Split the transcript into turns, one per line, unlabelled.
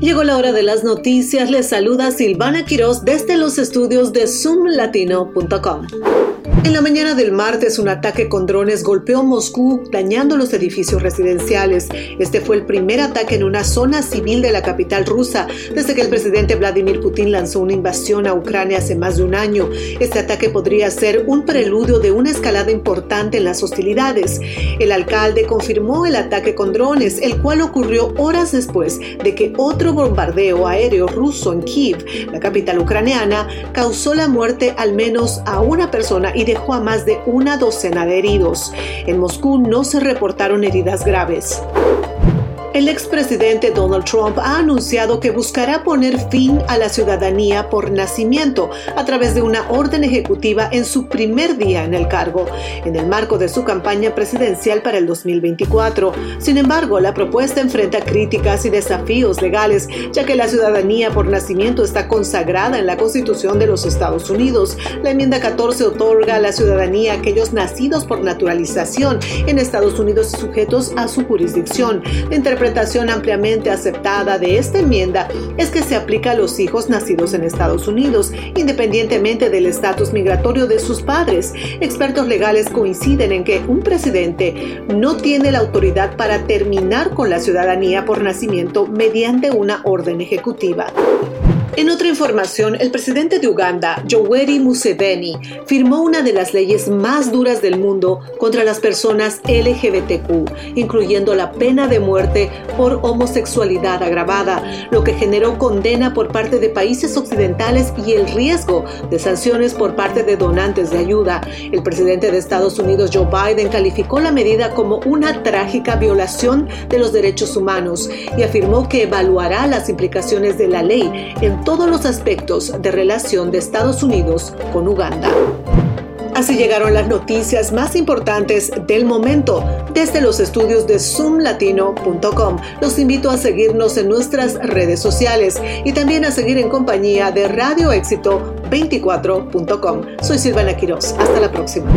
Llegó la hora de las noticias. Les saluda Silvana Quiroz desde los estudios de zoomlatino.com. En la mañana del martes, un ataque con drones golpeó Moscú, dañando los edificios residenciales. Este fue el primer ataque en una zona civil de la capital rusa desde que el presidente Vladimir Putin lanzó una invasión a Ucrania hace más de un año. Este ataque podría ser un preludio de una escalada importante en las hostilidades. El alcalde confirmó el ataque con drones, el cual ocurrió horas después de que otro bombardeo aéreo ruso en Kiev, la capital ucraniana, causó la muerte al menos a una persona y dejó a más de una docena de heridos. En Moscú no se reportaron heridas graves. El expresidente Donald Trump ha anunciado que buscará poner fin a la ciudadanía por nacimiento a través de una orden ejecutiva en su primer día en el cargo, en el marco de su campaña presidencial para el 2024. Sin embargo, la propuesta enfrenta críticas y desafíos legales, ya que la ciudadanía por nacimiento está consagrada en la Constitución de los Estados Unidos. La enmienda 14 otorga la ciudadanía a aquellos nacidos por naturalización en Estados Unidos y sujetos a su jurisdicción interpretación ampliamente aceptada de esta enmienda es que se aplica a los hijos nacidos en Estados Unidos, independientemente del estatus migratorio de sus padres. Expertos legales coinciden en que un presidente no tiene la autoridad para terminar con la ciudadanía por nacimiento mediante una orden ejecutiva. En otra información, el presidente de Uganda, Yoweri Museveni, firmó una de las leyes más duras del mundo contra las personas LGBTQ, incluyendo la pena de muerte por homosexualidad agravada, lo que generó condena por parte de países occidentales y el riesgo de sanciones por parte de donantes de ayuda. El presidente de Estados Unidos, Joe Biden, calificó la medida como una trágica violación de los derechos humanos y afirmó que evaluará las implicaciones de la ley en todos los aspectos de relación de Estados Unidos con Uganda. Así llegaron las noticias más importantes del momento desde los estudios de zoomlatino.com. Los invito a seguirnos en nuestras redes sociales y también a seguir en compañía de Radio Éxito 24.com. Soy Silvana Quiroz. Hasta la próxima.